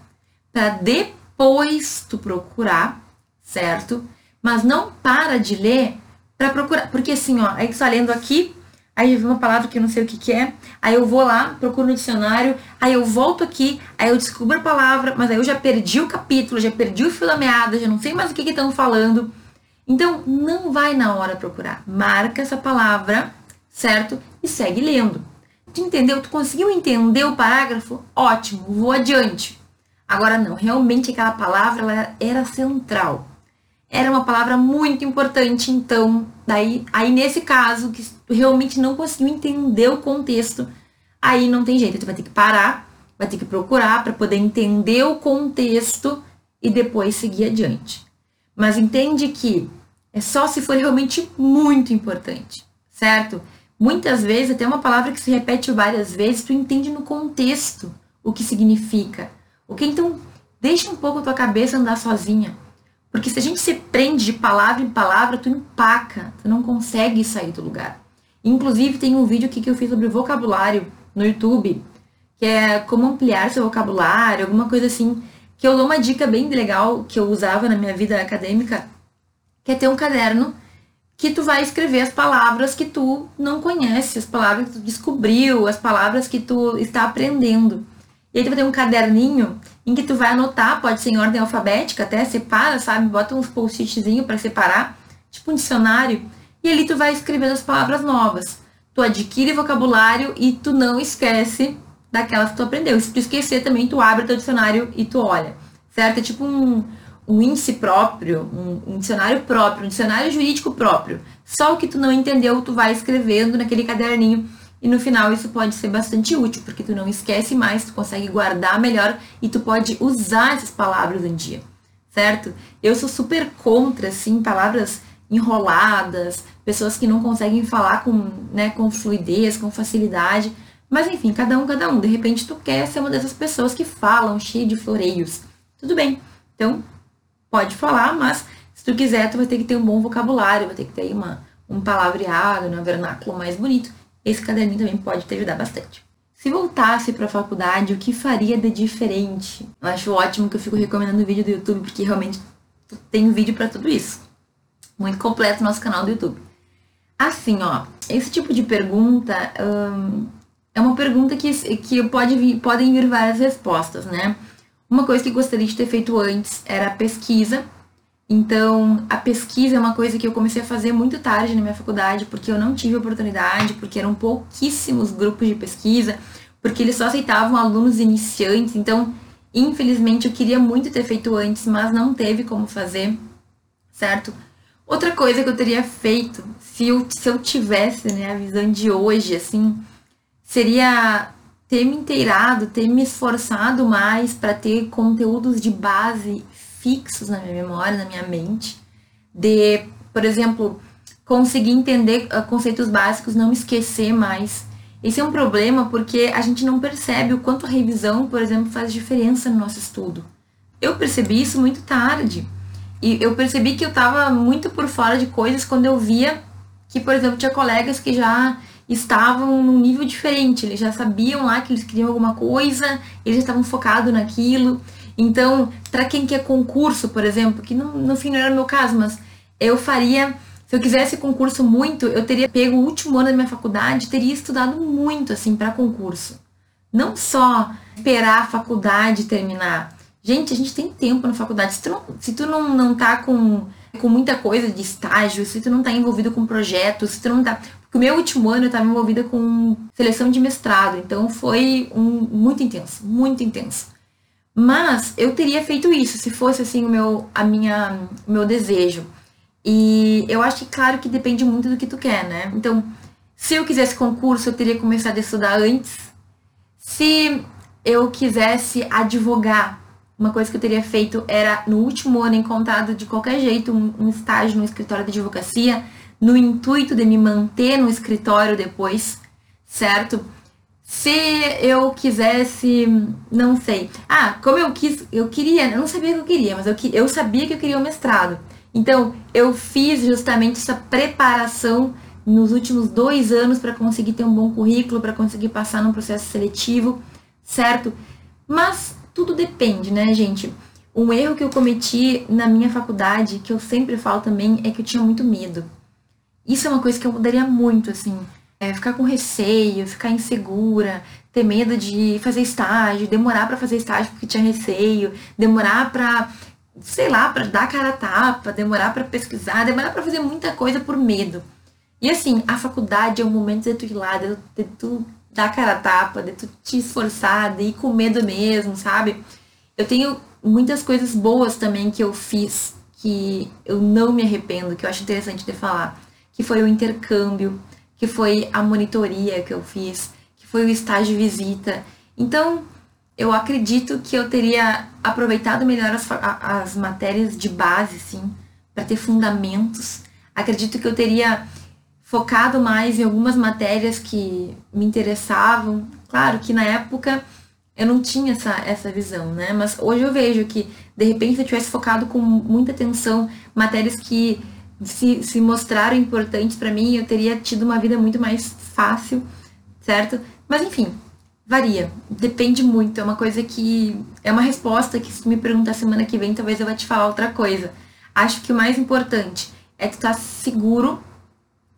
para depois tu procurar, certo? Mas não para de ler para procurar. Porque assim, ó, aí tu tá lendo aqui, aí eu vi uma palavra que eu não sei o que, que é, aí eu vou lá, procuro no dicionário, aí eu volto aqui, aí eu descubro a palavra, mas aí eu já perdi o capítulo, já perdi o fio da meada, já não sei mais o que estão falando. Então, não vai na hora procurar. Marca essa palavra, certo? E segue lendo. Tu entendeu? Tu conseguiu entender o parágrafo? Ótimo, vou adiante. Agora não, realmente aquela palavra ela era central. Era uma palavra muito importante, então, daí, aí nesse caso, que realmente não conseguiu entender o contexto, aí não tem jeito, tu vai ter que parar, vai ter que procurar para poder entender o contexto e depois seguir adiante. Mas entende que é só se for realmente muito importante, certo? Muitas vezes, até uma palavra que se repete várias vezes, tu entende no contexto o que significa. Ok? Então, deixa um pouco a tua cabeça andar sozinha. Porque se a gente se prende de palavra em palavra, tu empaca, tu não consegue sair do lugar. Inclusive, tem um vídeo aqui que eu fiz sobre vocabulário no YouTube, que é como ampliar seu vocabulário, alguma coisa assim, que eu dou uma dica bem legal que eu usava na minha vida acadêmica, que é ter um caderno que tu vai escrever as palavras que tu não conhece, as palavras que tu descobriu, as palavras que tu está aprendendo. E aí tu vai ter um caderninho em que tu vai anotar, pode ser em ordem alfabética, até separa, sabe? Bota uns post-itzinho para separar, tipo um dicionário, e ali tu vai escrevendo as palavras novas. Tu adquire vocabulário e tu não esquece daquelas que tu aprendeu. Se tu esquecer também, tu abre teu dicionário e tu olha, certo? É tipo um, um índice próprio, um, um, dicionário próprio, um dicionário jurídico próprio. Só o que tu não entendeu, tu vai escrevendo naquele caderninho e no final isso pode ser bastante útil, porque tu não esquece mais, tu consegue guardar melhor e tu pode usar essas palavras um dia, certo? Eu sou super contra, assim, palavras enroladas, pessoas que não conseguem falar com, né, com fluidez, com facilidade. Mas enfim, cada um, cada um. De repente tu quer ser uma dessas pessoas que falam cheio de floreios. Tudo bem. Então, pode falar, mas se tu quiser, tu vai ter que ter um bom vocabulário, vai ter que ter uma, um palavreado, um vernáculo mais bonito. Esse caderninho também pode te ajudar bastante. Se voltasse para a faculdade, o que faria de diferente? Eu acho ótimo que eu fico recomendando o vídeo do YouTube, porque realmente tem vídeo para tudo isso. Muito completo no nosso canal do YouTube. Assim, ó, esse tipo de pergunta hum, é uma pergunta que, que pode vir, podem vir várias respostas, né? Uma coisa que gostaria de ter feito antes era a pesquisa. Então, a pesquisa é uma coisa que eu comecei a fazer muito tarde na minha faculdade, porque eu não tive oportunidade, porque eram pouquíssimos grupos de pesquisa, porque eles só aceitavam alunos iniciantes. Então, infelizmente, eu queria muito ter feito antes, mas não teve como fazer, certo? Outra coisa que eu teria feito, se eu, se eu tivesse né, a visão de hoje, assim, seria ter me inteirado, ter me esforçado mais para ter conteúdos de base fixos na minha memória, na minha mente, de, por exemplo, conseguir entender ah, conceitos básicos, não esquecer mais. Esse é um problema porque a gente não percebe o quanto a revisão, por exemplo, faz diferença no nosso estudo. Eu percebi isso muito tarde. E eu percebi que eu estava muito por fora de coisas quando eu via que, por exemplo, tinha colegas que já estavam num nível diferente, eles já sabiam lá que eles queriam alguma coisa, eles já estavam focados naquilo. Então, para quem quer concurso, por exemplo, que no, no fim não era o meu caso, mas eu faria, se eu quisesse concurso muito, eu teria pego o último ano da minha faculdade, teria estudado muito assim para concurso. Não só esperar a faculdade terminar. Gente, a gente tem tempo na faculdade. Se tu não, se tu não, não tá com, com muita coisa de estágio, se tu não tá envolvido com projetos, se tu não tá. Porque o meu último ano eu estava envolvida com seleção de mestrado, então foi um, muito intenso, muito intenso. Mas eu teria feito isso se fosse assim o meu, a minha, meu desejo. E eu acho que, claro, que depende muito do que tu quer, né? Então, se eu quisesse concurso, eu teria começado a estudar antes. Se eu quisesse advogar, uma coisa que eu teria feito era, no último ano, encontrado de qualquer jeito um, um estágio no escritório de advocacia no intuito de me manter no escritório depois, certo? Se eu quisesse, não sei. Ah, como eu quis, eu queria, eu não sabia que eu queria, mas eu, eu sabia que eu queria o mestrado. Então, eu fiz justamente essa preparação nos últimos dois anos para conseguir ter um bom currículo, para conseguir passar num processo seletivo, certo? Mas tudo depende, né, gente? Um erro que eu cometi na minha faculdade, que eu sempre falo também, é que eu tinha muito medo. Isso é uma coisa que eu mudaria muito, assim. É, ficar com receio, ficar insegura, ter medo de fazer estágio, demorar para fazer estágio porque tinha receio, demorar para sei lá, para dar cara a tapa, demorar para pesquisar, demorar para fazer muita coisa por medo. E assim, a faculdade é um momento de tu ir lá, de, de tu dar cara a tapa, de tu te esforçar, de ir com medo mesmo, sabe? Eu tenho muitas coisas boas também que eu fiz, que eu não me arrependo, que eu acho interessante de falar, que foi o intercâmbio, que foi a monitoria que eu fiz, que foi o estágio visita. Então, eu acredito que eu teria aproveitado melhor as, as matérias de base, sim, para ter fundamentos. Acredito que eu teria focado mais em algumas matérias que me interessavam. Claro que na época eu não tinha essa, essa visão, né? Mas hoje eu vejo que, de repente, se eu tivesse focado com muita atenção matérias que se, se mostraram importantes para mim, eu teria tido uma vida muito mais fácil, certo? Mas enfim, varia, depende muito. É uma coisa que. É uma resposta que, se tu me perguntar semana que vem, talvez eu vá te falar outra coisa. Acho que o mais importante é tu estar tá seguro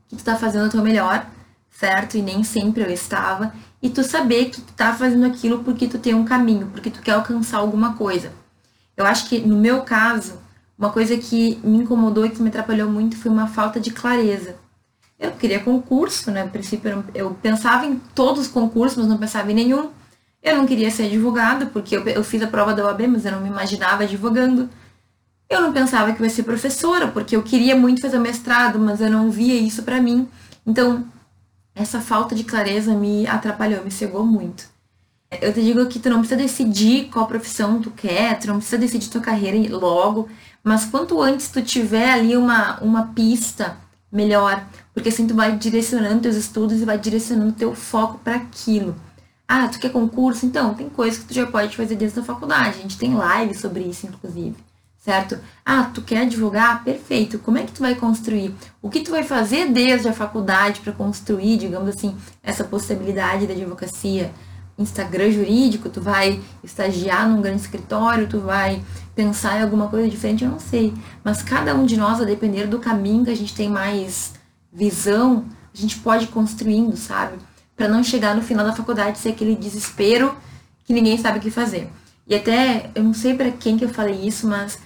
que tu tá fazendo o teu melhor, certo? E nem sempre eu estava. E tu saber que tu tá fazendo aquilo porque tu tem um caminho, porque tu quer alcançar alguma coisa. Eu acho que no meu caso, uma coisa que me incomodou e que me atrapalhou muito foi uma falta de clareza. Eu queria concurso, né? No princípio eu pensava em todos os concursos, mas não pensava em nenhum. Eu não queria ser advogada, porque eu, fiz a prova da OAB, mas eu não me imaginava advogando. Eu não pensava que eu ia ser professora, porque eu queria muito fazer mestrado, mas eu não via isso para mim. Então, essa falta de clareza me atrapalhou, me cegou muito. Eu te digo que tu não precisa decidir qual profissão tu quer, tu não precisa decidir tua carreira logo, mas quanto antes tu tiver ali uma, uma pista, melhor, porque assim tu vai direcionando teus estudos e vai direcionando teu foco para aquilo. Ah, tu quer concurso? Então, tem coisas que tu já pode fazer desde a faculdade. A gente tem live sobre isso, inclusive certo? Ah, tu quer advogar? Perfeito. Como é que tu vai construir? O que tu vai fazer desde a faculdade para construir, digamos assim, essa possibilidade da advocacia? Instagram jurídico, tu vai estagiar num grande escritório, tu vai pensar em alguma coisa diferente, eu não sei. Mas cada um de nós, a depender do caminho que a gente tem mais visão, a gente pode ir construindo, sabe? Para não chegar no final da faculdade ser aquele desespero que ninguém sabe o que fazer. E até, eu não sei para quem que eu falei isso, mas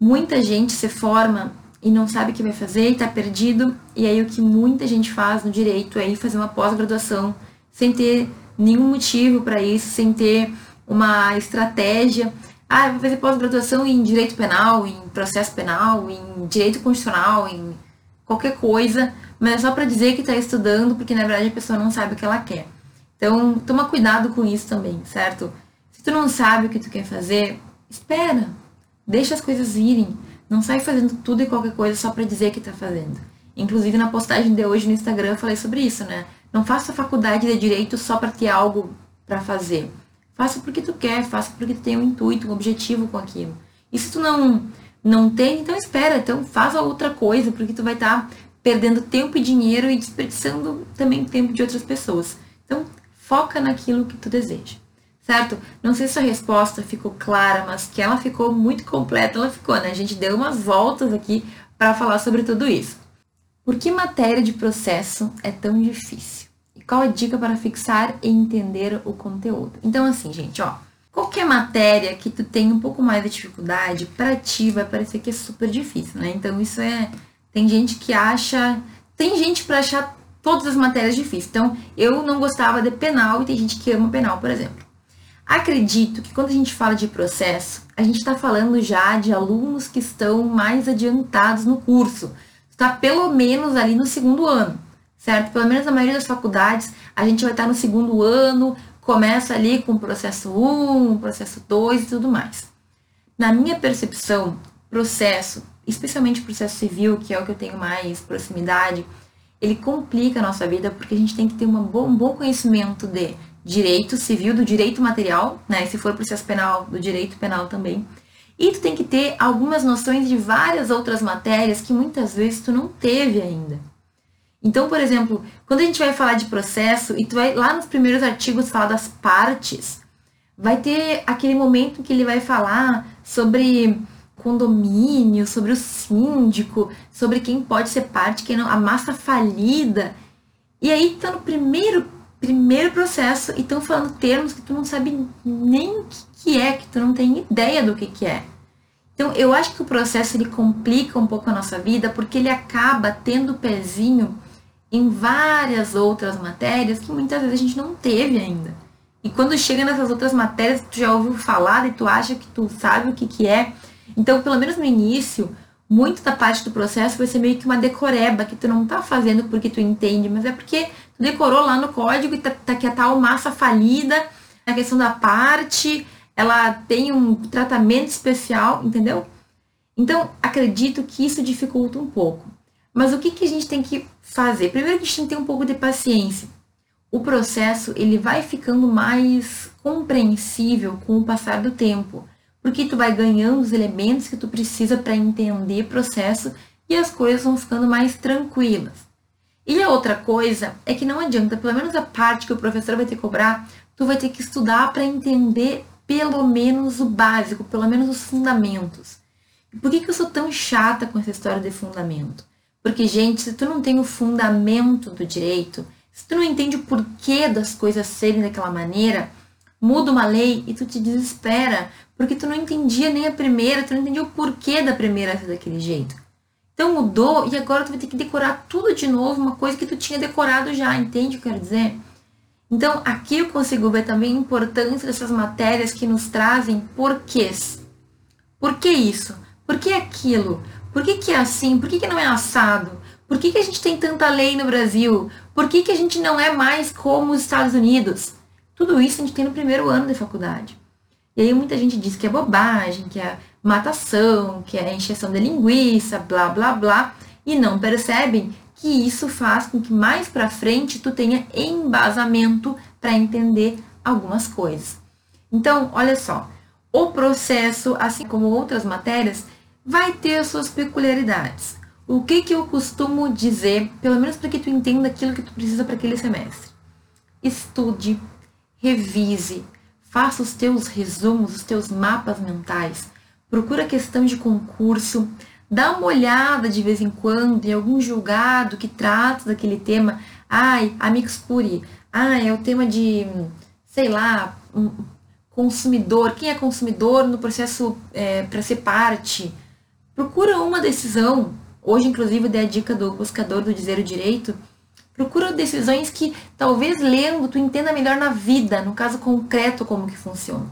Muita gente se forma e não sabe o que vai fazer e está perdido. E aí o que muita gente faz no direito é ir fazer uma pós-graduação sem ter nenhum motivo para isso, sem ter uma estratégia. Ah, vou fazer pós-graduação em direito penal, em processo penal, em direito constitucional, em qualquer coisa, mas é só para dizer que está estudando, porque na verdade a pessoa não sabe o que ela quer. Então, toma cuidado com isso também, certo? Se tu não sabe o que tu quer fazer, espera, Deixa as coisas irem. Não sai fazendo tudo e qualquer coisa só para dizer que tá fazendo. Inclusive na postagem de hoje no Instagram eu falei sobre isso, né? Não faça faculdade de direito só para ter algo para fazer. Faça porque tu quer, faça porque tu tem um intuito, um objetivo com aquilo. E se tu não não tem, então espera, então faz outra coisa, porque tu vai estar tá perdendo tempo e dinheiro e desperdiçando também tempo de outras pessoas. Então, foca naquilo que tu deseja certo? Não sei se a resposta ficou clara, mas que ela ficou muito completa, ela ficou, né? A gente deu umas voltas aqui para falar sobre tudo isso. Por que matéria de processo é tão difícil? E qual a dica para fixar e entender o conteúdo? Então, assim, gente, ó, qualquer matéria que tu tenha um pouco mais de dificuldade, para ti vai parecer que é super difícil, né? Então, isso é. Tem gente que acha. Tem gente para achar todas as matérias difíceis. Então, eu não gostava de penal e tem gente que ama penal, por exemplo. Acredito que quando a gente fala de processo, a gente está falando já de alunos que estão mais adiantados no curso. Está pelo menos ali no segundo ano, certo? Pelo menos na maioria das faculdades, a gente vai estar no segundo ano, começa ali com o processo 1, processo 2 e tudo mais. Na minha percepção, processo, especialmente processo civil, que é o que eu tenho mais proximidade, ele complica a nossa vida porque a gente tem que ter um bom conhecimento de direito civil, do direito material, né? Se for processo penal, do direito penal também. E tu tem que ter algumas noções de várias outras matérias que muitas vezes tu não teve ainda. Então, por exemplo, quando a gente vai falar de processo e tu vai lá nos primeiros artigos falar das partes, vai ter aquele momento que ele vai falar sobre condomínio, sobre o síndico, sobre quem pode ser parte, quem não, a massa falida. E aí tá no primeiro, primeiro processo e estão falando termos que tu não sabe nem o que, que é, que tu não tem ideia do que, que é. Então, eu acho que o processo ele complica um pouco a nossa vida porque ele acaba tendo pezinho em várias outras matérias que muitas vezes a gente não teve ainda. E quando chega nessas outras matérias, tu já ouviu falar e tu acha que tu sabe o que, que é. Então, pelo menos no início, muito da parte do processo vai ser meio que uma decoreba, que tu não tá fazendo porque tu entende, mas é porque decorou lá no código e tá, tá que a tal massa falida, a questão da parte, ela tem um tratamento especial, entendeu? Então, acredito que isso dificulta um pouco. Mas o que, que a gente tem que fazer? Primeiro a gente tem que ter um pouco de paciência. O processo ele vai ficando mais compreensível com o passar do tempo, porque tu vai ganhando os elementos que tu precisa para entender o processo e as coisas vão ficando mais tranquilas. E a outra coisa é que não adianta, pelo menos a parte que o professor vai que cobrar, tu vai ter que estudar para entender pelo menos o básico, pelo menos os fundamentos. Por que, que eu sou tão chata com essa história de fundamento? Porque, gente, se tu não tem o fundamento do direito, se tu não entende o porquê das coisas serem daquela maneira, muda uma lei e tu te desespera, porque tu não entendia nem a primeira, tu não entendia o porquê da primeira ser daquele jeito. Então mudou e agora tu vai ter que decorar tudo de novo, uma coisa que tu tinha decorado já, entende o que eu quero dizer? Então, aqui eu consigo ver também a importância dessas matérias que nos trazem porquês. Por que isso? Por que aquilo? Por que, que é assim? Por que, que não é assado? Por que, que a gente tem tanta lei no Brasil? Por que, que a gente não é mais como os Estados Unidos? Tudo isso a gente tem no primeiro ano de faculdade. E aí muita gente diz que é bobagem, que é matação, que é encheção de linguiça, blá blá blá, e não percebem que isso faz com que mais para frente tu tenha embasamento para entender algumas coisas. Então, olha só, o processo, assim como outras matérias, vai ter as suas peculiaridades. O que que eu costumo dizer, pelo menos para que tu entenda aquilo que tu precisa para aquele semestre? Estude, revise, faça os teus resumos, os teus mapas mentais, procura questão de concurso, dá uma olhada de vez em quando em algum julgado que trata daquele tema. Ai, amigos curi. Ai, é o tema de, sei lá, um consumidor. Quem é consumidor no processo é, para ser parte? Procura uma decisão. Hoje, inclusive, dei a dica do buscador do Dizer o Direito. Procura decisões que talvez lendo tu entenda melhor na vida, no caso concreto, como que funciona.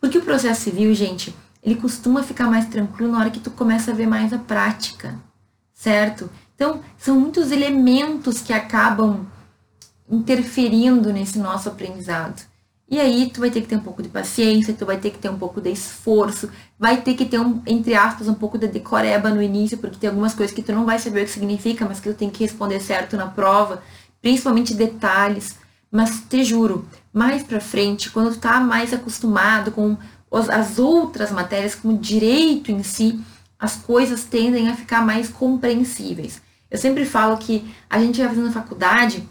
Porque o processo civil, gente, ele costuma ficar mais tranquilo na hora que tu começa a ver mais a prática, certo? Então, são muitos elementos que acabam interferindo nesse nosso aprendizado. E aí tu vai ter que ter um pouco de paciência, tu vai ter que ter um pouco de esforço, vai ter que ter um, entre aspas, um pouco de decoreba no início, porque tem algumas coisas que tu não vai saber o que significa, mas que tu tem que responder certo na prova, principalmente detalhes. Mas te juro, mais pra frente, quando tu tá mais acostumado com as outras matérias, como direito em si, as coisas tendem a ficar mais compreensíveis. Eu sempre falo que a gente vai fazendo faculdade,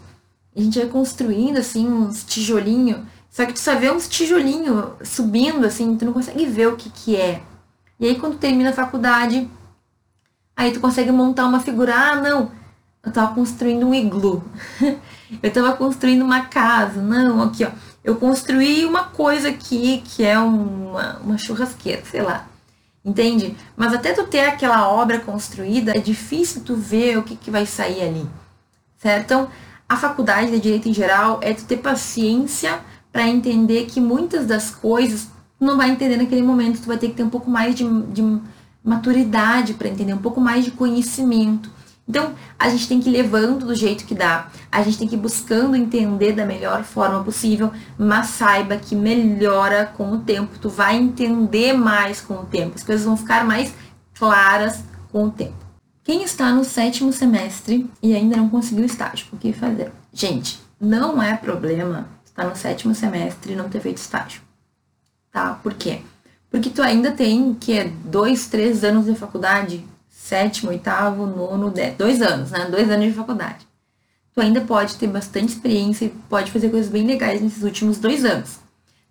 a gente vai construindo assim uns tijolinhos, só que tu só vê uns tijolinhos subindo assim, tu não consegue ver o que que é. E aí quando termina a faculdade, aí tu consegue montar uma figura, ah, não, eu tava construindo um iglu. eu tava construindo uma casa. Não, aqui, ó eu construí uma coisa aqui que é uma, uma churrasqueira, sei lá. Entende? Mas até tu ter aquela obra construída, é difícil tu ver o que, que vai sair ali. Certo? Então, a faculdade de direito em geral é tu ter paciência para entender que muitas das coisas tu não vai entender naquele momento, tu vai ter que ter um pouco mais de, de maturidade para entender, um pouco mais de conhecimento. Então, a gente tem que ir levando do jeito que dá, a gente tem que ir buscando entender da melhor forma possível, mas saiba que melhora com o tempo, tu vai entender mais com o tempo, as coisas vão ficar mais claras com o tempo. Quem está no sétimo semestre e ainda não conseguiu estágio, o que fazer? Gente, não é problema estar no sétimo semestre e não ter feito estágio, tá? Por quê? Porque tu ainda tem, que é dois, três anos de faculdade, sétimo, oitavo, nono, dez, dois anos, né? Dois anos de faculdade. Tu ainda pode ter bastante experiência e pode fazer coisas bem legais nesses últimos dois anos.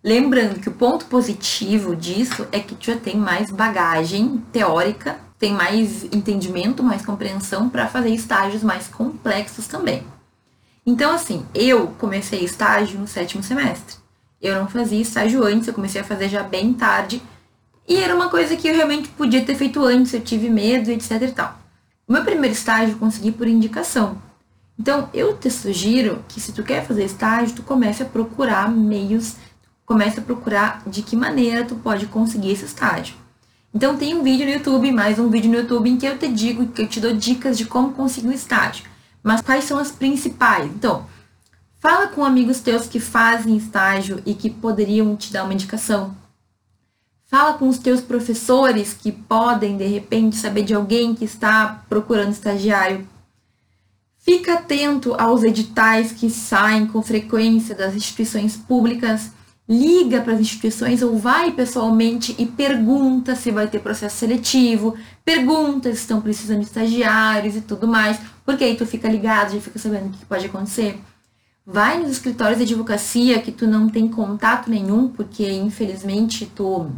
Lembrando que o ponto positivo disso é que tu já tem mais bagagem teórica, tem mais entendimento, mais compreensão para fazer estágios mais complexos também. Então, assim, eu comecei estágio no sétimo semestre. Eu não fazia estágio antes, eu comecei a fazer já bem tarde. E era uma coisa que eu realmente podia ter feito antes, eu tive medo, etc e tal. O meu primeiro estágio eu consegui por indicação. Então, eu te sugiro que se tu quer fazer estágio, tu comece a procurar meios, comece a procurar de que maneira tu pode conseguir esse estágio. Então, tem um vídeo no YouTube, mais um vídeo no YouTube em que eu te digo, que eu te dou dicas de como conseguir um estágio. Mas quais são as principais? Então, fala com amigos teus que fazem estágio e que poderiam te dar uma indicação. Fala com os teus professores que podem, de repente, saber de alguém que está procurando estagiário. Fica atento aos editais que saem com frequência das instituições públicas. Liga para as instituições ou vai pessoalmente e pergunta se vai ter processo seletivo, pergunta se estão precisando de estagiários e tudo mais, porque aí tu fica ligado, já fica sabendo o que pode acontecer. Vai nos escritórios de advocacia que tu não tem contato nenhum, porque infelizmente tu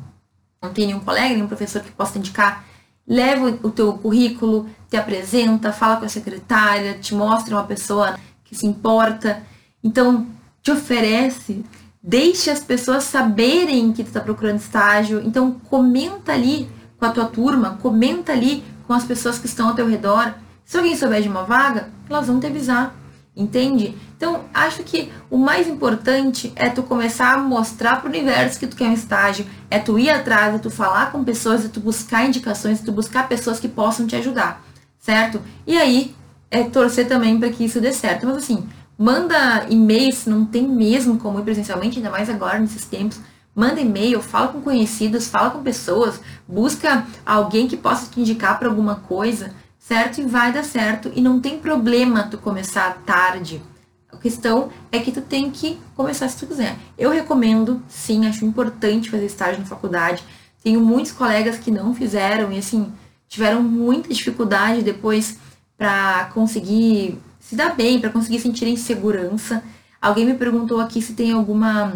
não tem nenhum colega, nenhum professor que possa indicar, leva o teu currículo, te apresenta, fala com a secretária, te mostra uma pessoa que se importa. Então, te oferece, deixe as pessoas saberem que tu está procurando estágio. Então, comenta ali com a tua turma, comenta ali com as pessoas que estão ao teu redor. Se alguém souber de uma vaga, elas vão te avisar. Entende? Então, acho que o mais importante é tu começar a mostrar para o universo que tu quer um estágio, é tu ir atrás, é tu falar com pessoas, é tu buscar indicações, é tu buscar pessoas que possam te ajudar, certo? E aí, é torcer também para que isso dê certo. Mas assim, manda e-mail se não tem mesmo como ir presencialmente, ainda mais agora nesses tempos. Manda e-mail, fala com conhecidos, fala com pessoas, busca alguém que possa te indicar para alguma coisa certo? E vai dar certo e não tem problema tu começar tarde. A questão é que tu tem que começar se tu quiser. Eu recomendo, sim, acho importante fazer estágio na faculdade. Tenho muitos colegas que não fizeram e assim tiveram muita dificuldade depois para conseguir se dar bem, para conseguir sentir segurança. Alguém me perguntou aqui se tem alguma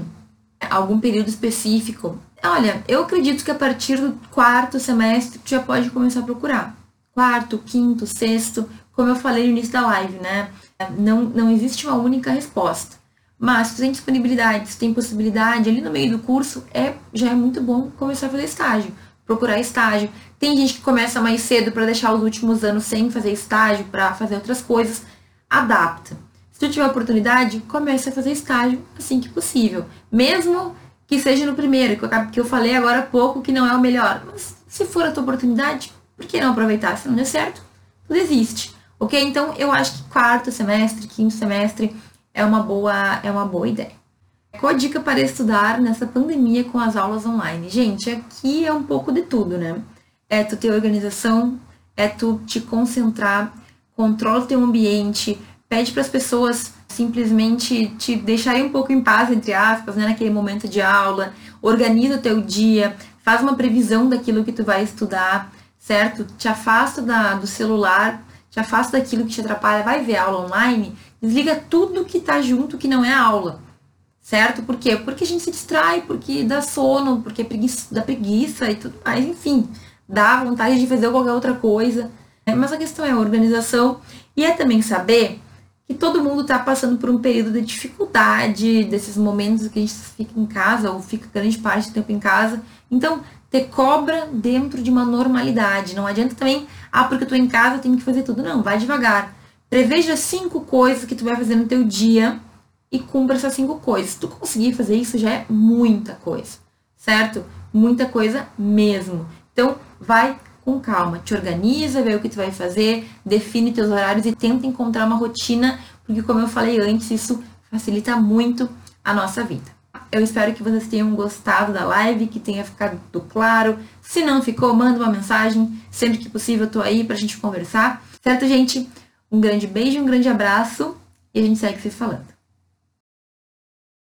algum período específico. Olha, eu acredito que a partir do quarto semestre tu já pode começar a procurar quarto, quinto, sexto, como eu falei no início da live, né? Não, não existe uma única resposta. Mas se tem disponibilidade, se tem possibilidade, ali no meio do curso, é, já é muito bom começar a fazer estágio, procurar estágio. Tem gente que começa mais cedo para deixar os últimos anos sem fazer estágio, para fazer outras coisas. Adapta. Se tu tiver oportunidade, comece a fazer estágio assim que possível. Mesmo que seja no primeiro, que eu, que eu falei agora há pouco que não é o melhor. Mas se for a tua oportunidade, por que não aproveitar? Se não der certo, tudo existe. Ok? Então eu acho que quarto semestre, quinto semestre é uma boa, é uma boa ideia. Qual a dica para estudar nessa pandemia com as aulas online? Gente, aqui é um pouco de tudo, né? É tu ter organização, é tu te concentrar, controla o teu ambiente, pede para as pessoas simplesmente te deixarem um pouco em paz, entre aspas, né, naquele momento de aula, organiza o teu dia, faz uma previsão daquilo que tu vai estudar, certo? Te afasta da, do celular, te afasta daquilo que te atrapalha, vai ver aula online, desliga tudo que tá junto que não é aula, certo? Por quê? Porque a gente se distrai, porque dá sono, porque preguiça, dá preguiça e tudo mais, enfim, dá vontade de fazer qualquer outra coisa. Né? Mas a questão é a organização e é também saber que todo mundo está passando por um período de dificuldade, desses momentos que a gente fica em casa ou fica grande parte do tempo em casa. Então, cobra dentro de uma normalidade. Não adianta também, ah, porque eu tô em casa, eu tenho que fazer tudo. Não, vai devagar. Preveja cinco coisas que tu vai fazer no teu dia e cumpra essas cinco coisas. Se tu conseguir fazer isso, já é muita coisa, certo? Muita coisa mesmo. Então, vai com calma, te organiza, vê o que tu vai fazer, define teus horários e tenta encontrar uma rotina, porque como eu falei antes, isso facilita muito a nossa vida. Eu espero que vocês tenham gostado da live, que tenha ficado claro. Se não ficou, manda uma mensagem. Sempre que possível, eu tô aí pra gente conversar. Certo, gente? Um grande beijo, um grande abraço e a gente segue se falando.